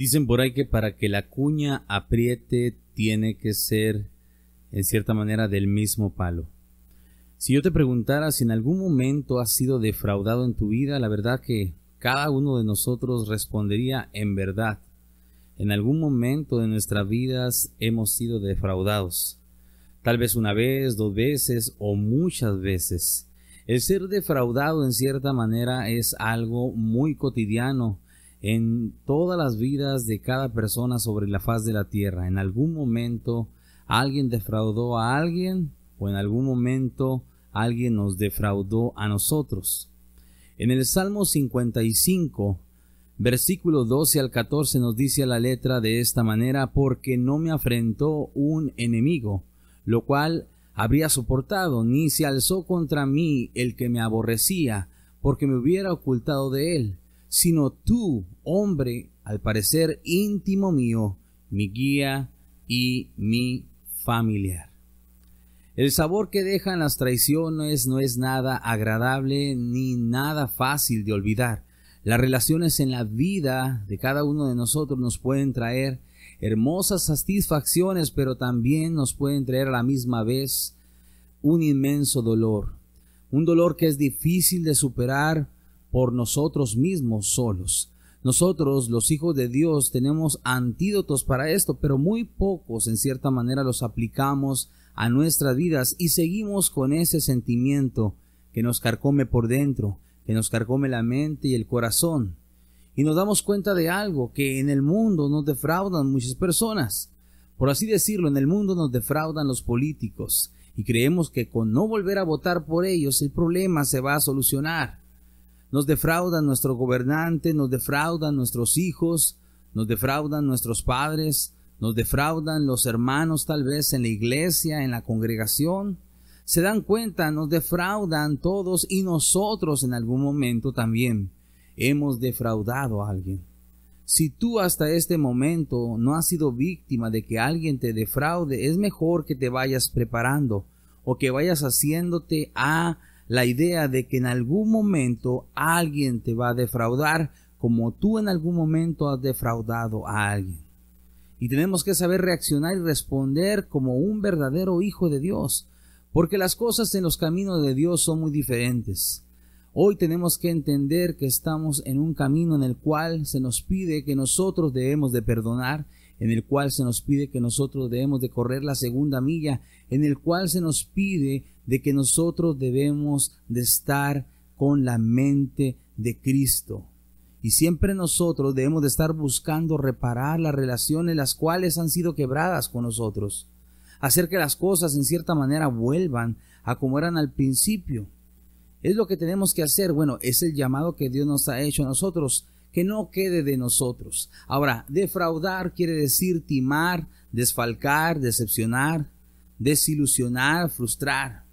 Dicen por ahí que para que la cuña apriete tiene que ser en cierta manera del mismo palo. Si yo te preguntara si en algún momento has sido defraudado en tu vida, la verdad que cada uno de nosotros respondería en verdad. En algún momento de nuestras vidas hemos sido defraudados. Tal vez una vez, dos veces o muchas veces. El ser defraudado en cierta manera es algo muy cotidiano en todas las vidas de cada persona sobre la faz de la tierra. En algún momento alguien defraudó a alguien o en algún momento alguien nos defraudó a nosotros. En el Salmo 55, versículo 12 al 14 nos dice la letra de esta manera, porque no me afrentó un enemigo, lo cual habría soportado, ni se alzó contra mí el que me aborrecía, porque me hubiera ocultado de él sino tú, hombre, al parecer íntimo mío, mi guía y mi familiar. El sabor que dejan las traiciones no es nada agradable ni nada fácil de olvidar. Las relaciones en la vida de cada uno de nosotros nos pueden traer hermosas satisfacciones, pero también nos pueden traer a la misma vez un inmenso dolor. Un dolor que es difícil de superar por nosotros mismos solos. Nosotros, los hijos de Dios, tenemos antídotos para esto, pero muy pocos en cierta manera los aplicamos a nuestras vidas y seguimos con ese sentimiento que nos carcome por dentro, que nos carcome la mente y el corazón. Y nos damos cuenta de algo, que en el mundo nos defraudan muchas personas. Por así decirlo, en el mundo nos defraudan los políticos y creemos que con no volver a votar por ellos el problema se va a solucionar. Nos defraudan nuestro gobernante, nos defraudan nuestros hijos, nos defraudan nuestros padres, nos defraudan los hermanos tal vez en la iglesia, en la congregación. Se dan cuenta, nos defraudan todos y nosotros en algún momento también hemos defraudado a alguien. Si tú hasta este momento no has sido víctima de que alguien te defraude, es mejor que te vayas preparando o que vayas haciéndote a la idea de que en algún momento alguien te va a defraudar como tú en algún momento has defraudado a alguien. Y tenemos que saber reaccionar y responder como un verdadero hijo de Dios, porque las cosas en los caminos de Dios son muy diferentes. Hoy tenemos que entender que estamos en un camino en el cual se nos pide que nosotros debemos de perdonar, en el cual se nos pide que nosotros debemos de correr la segunda milla, en el cual se nos pide de que nosotros debemos de estar con la mente de Cristo. Y siempre nosotros debemos de estar buscando reparar las relaciones las cuales han sido quebradas con nosotros. Hacer que las cosas en cierta manera vuelvan a como eran al principio. Es lo que tenemos que hacer. Bueno, es el llamado que Dios nos ha hecho a nosotros. Que no quede de nosotros. Ahora, defraudar quiere decir timar, desfalcar, decepcionar, desilusionar, frustrar.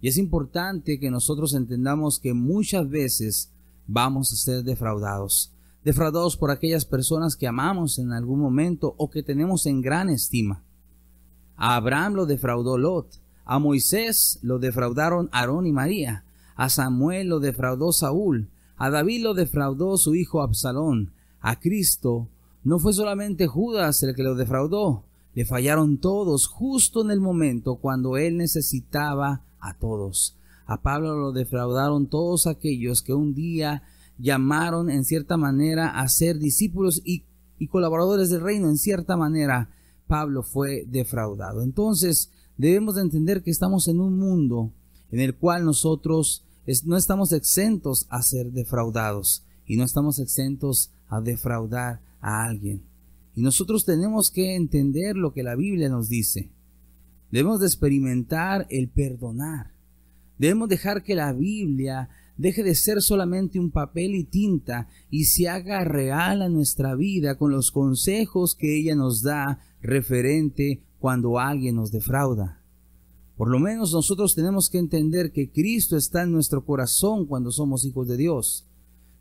Y es importante que nosotros entendamos que muchas veces vamos a ser defraudados. Defraudados por aquellas personas que amamos en algún momento o que tenemos en gran estima. A Abraham lo defraudó Lot. A Moisés lo defraudaron Aarón y María. A Samuel lo defraudó Saúl. A David lo defraudó su hijo Absalón. A Cristo no fue solamente Judas el que lo defraudó. Le fallaron todos justo en el momento cuando él necesitaba a todos. A Pablo lo defraudaron todos aquellos que un día llamaron en cierta manera a ser discípulos y, colaboradores del reino. En cierta manera, Pablo fue defraudado. Entonces, debemos de entender que estamos en un mundo en el cual nosotros no estamos exentos a ser defraudados y no estamos exentos a defraudar a alguien. Y nosotros tenemos que entender lo que la Biblia nos dice. Debemos de experimentar el perdonar. Debemos dejar que la Biblia deje de ser solamente un papel y tinta y se haga real a nuestra vida con los consejos que ella nos da referente cuando alguien nos defrauda. Por lo menos nosotros tenemos que entender que Cristo está en nuestro corazón cuando somos hijos de Dios.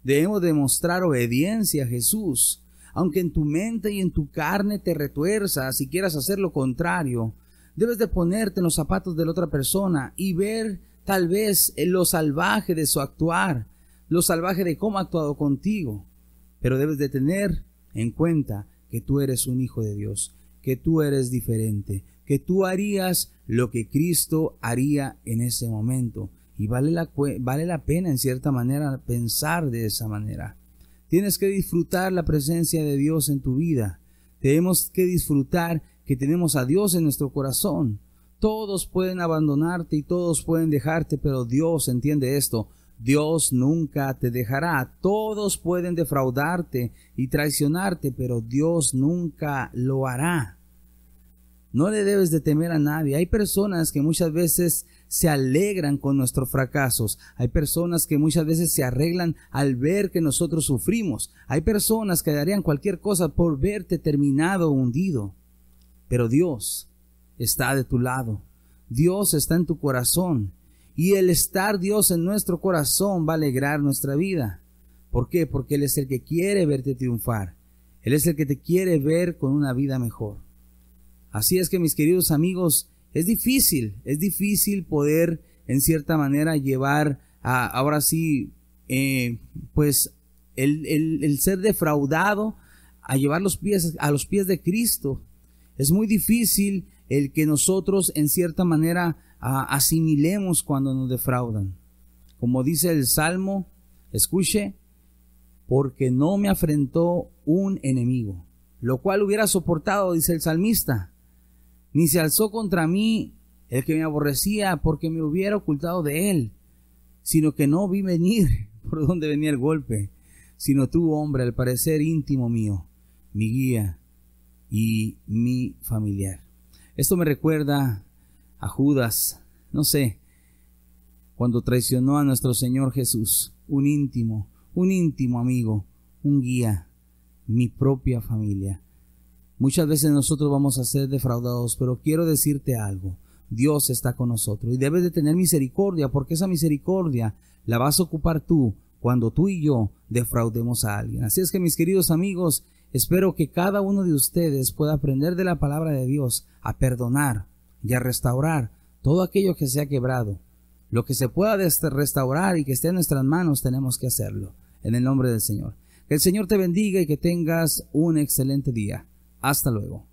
Debemos demostrar obediencia a Jesús, aunque en tu mente y en tu carne te retuerzas y quieras hacer lo contrario, Debes de ponerte en los zapatos de la otra persona y ver tal vez lo salvaje de su actuar, lo salvaje de cómo ha actuado contigo. Pero debes de tener en cuenta que tú eres un hijo de Dios, que tú eres diferente, que tú harías lo que Cristo haría en ese momento. Y vale la, vale la pena en cierta manera pensar de esa manera. Tienes que disfrutar la presencia de Dios en tu vida. Tenemos que disfrutar que tenemos a Dios en nuestro corazón. Todos pueden abandonarte y todos pueden dejarte, pero Dios entiende esto. Dios nunca te dejará. Todos pueden defraudarte y traicionarte, pero Dios nunca lo hará. No le debes de temer a nadie. Hay personas que muchas veces se alegran con nuestros fracasos. Hay personas que muchas veces se arreglan al ver que nosotros sufrimos. Hay personas que darían cualquier cosa por verte terminado o hundido. Pero Dios está de tu lado. Dios está en tu corazón. Y el estar Dios en nuestro corazón va a alegrar nuestra vida. ¿Por qué? Porque Él es el que quiere verte triunfar. Él es el que te quiere ver con una vida mejor. Así es que mis queridos amigos, es difícil, es difícil poder en cierta manera llevar a, ahora sí, eh, pues el, el, ser defraudado a llevar los pies a los pies de Cristo. Es muy difícil el que nosotros en cierta manera asimilemos cuando nos defraudan. Como dice el Salmo, escuche, porque no me afrentó un enemigo, lo cual hubiera soportado, dice el salmista, ni se alzó contra mí el que me aborrecía porque me hubiera ocultado de él, sino que no vi venir por donde venía el golpe, sino tú, hombre, al parecer íntimo mío, mi guía y mi familiar. Esto me recuerda a Judas, no sé, cuando traicionó a nuestro Señor Jesús, un íntimo, un íntimo amigo, un guía, mi propia familia. Muchas veces nosotros vamos a ser defraudados, pero quiero decirte algo. Dios está con nosotros y debes de tener misericordia porque esa misericordia la vas a ocupar tú cuando tú y yo defraudemos a alguien. Así es que mis queridos amigos, Espero que cada uno de ustedes pueda aprender de la palabra de Dios a perdonar y a restaurar todo aquello que se ha quebrado. Lo que se pueda restaurar y que esté en nuestras manos tenemos que hacerlo. En el nombre del Señor. Que el Señor te bendiga y que tengas un excelente día. Hasta luego.